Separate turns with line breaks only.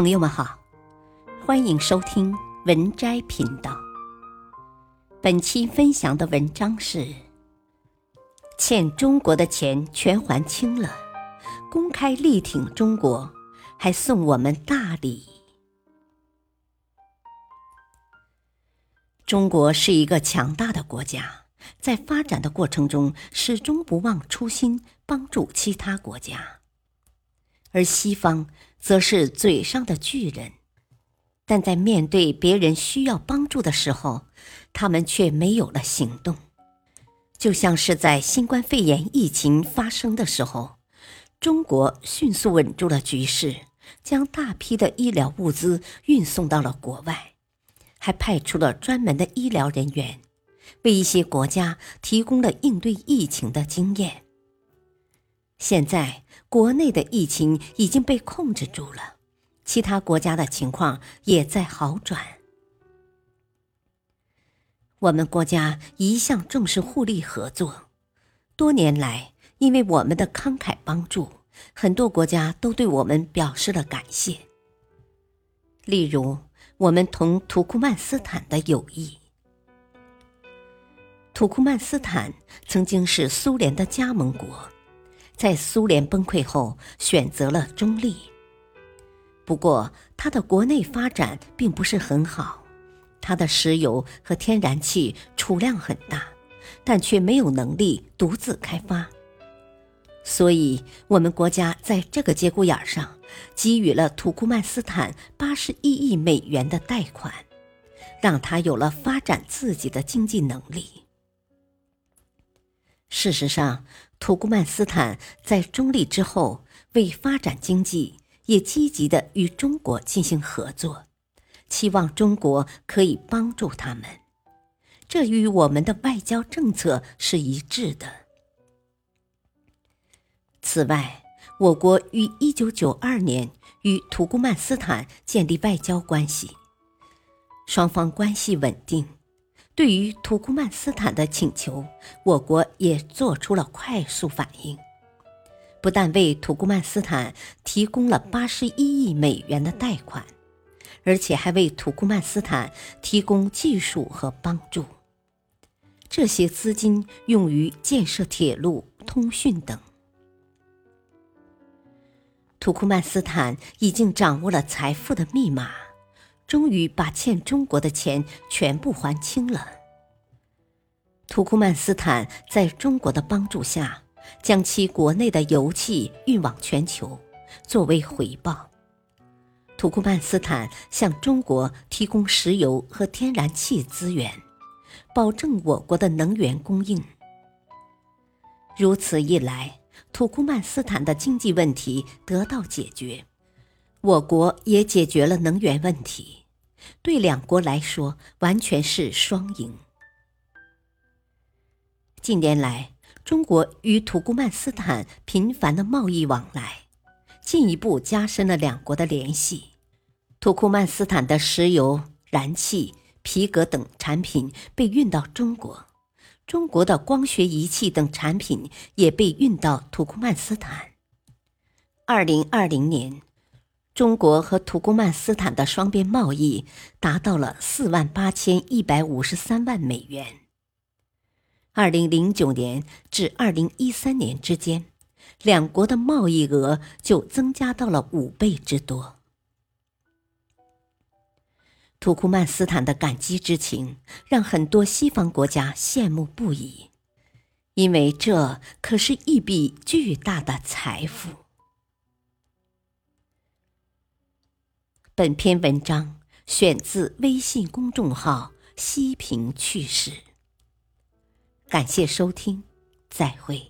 朋友们好，欢迎收听文摘频道。本期分享的文章是：欠中国的钱全还清了，公开力挺中国，还送我们大礼。中国是一个强大的国家，在发展的过程中始终不忘初心，帮助其他国家。而西方则是嘴上的巨人，但在面对别人需要帮助的时候，他们却没有了行动。就像是在新冠肺炎疫情发生的时候，中国迅速稳住了局势，将大批的医疗物资运送到了国外，还派出了专门的医疗人员，为一些国家提供了应对疫情的经验。现在。国内的疫情已经被控制住了，其他国家的情况也在好转。我们国家一向重视互利合作，多年来，因为我们的慷慨帮助，很多国家都对我们表示了感谢。例如，我们同土库曼斯坦的友谊。土库曼斯坦曾经是苏联的加盟国。在苏联崩溃后，选择了中立。不过，它的国内发展并不是很好，它的石油和天然气储量很大，但却没有能力独自开发。所以，我们国家在这个节骨眼上，给予了土库曼斯坦八十一亿美元的贷款，让他有了发展自己的经济能力。事实上，土库曼斯坦在中立之后，为发展经济，也积极的与中国进行合作，期望中国可以帮助他们。这与我们的外交政策是一致的。此外，我国于一九九二年与土库曼斯坦建立外交关系，双方关系稳定。对于土库曼斯坦的请求，我国也做出了快速反应，不但为土库曼斯坦提供了八十一亿美元的贷款，而且还为土库曼斯坦提供技术和帮助。这些资金用于建设铁路、通讯等。土库曼斯坦已经掌握了财富的密码。终于把欠中国的钱全部还清了。土库曼斯坦在中国的帮助下，将其国内的油气运往全球，作为回报，土库曼斯坦向中国提供石油和天然气资源，保证我国的能源供应。如此一来，土库曼斯坦的经济问题得到解决，我国也解决了能源问题。对两国来说，完全是双赢。近年来，中国与土库曼斯坦频繁的贸易往来，进一步加深了两国的联系。土库曼斯坦的石油、燃气、皮革等产品被运到中国，中国的光学仪器等产品也被运到土库曼斯坦。二零二零年。中国和土库曼斯坦的双边贸易达到了四万八千一百五十三万美元。二零零九年至二零一三年之间，两国的贸易额就增加到了五倍之多。土库曼斯坦的感激之情让很多西方国家羡慕不已，因为这可是一笔巨大的财富。本篇文章选自微信公众号“西平趣事”。感谢收听，再会。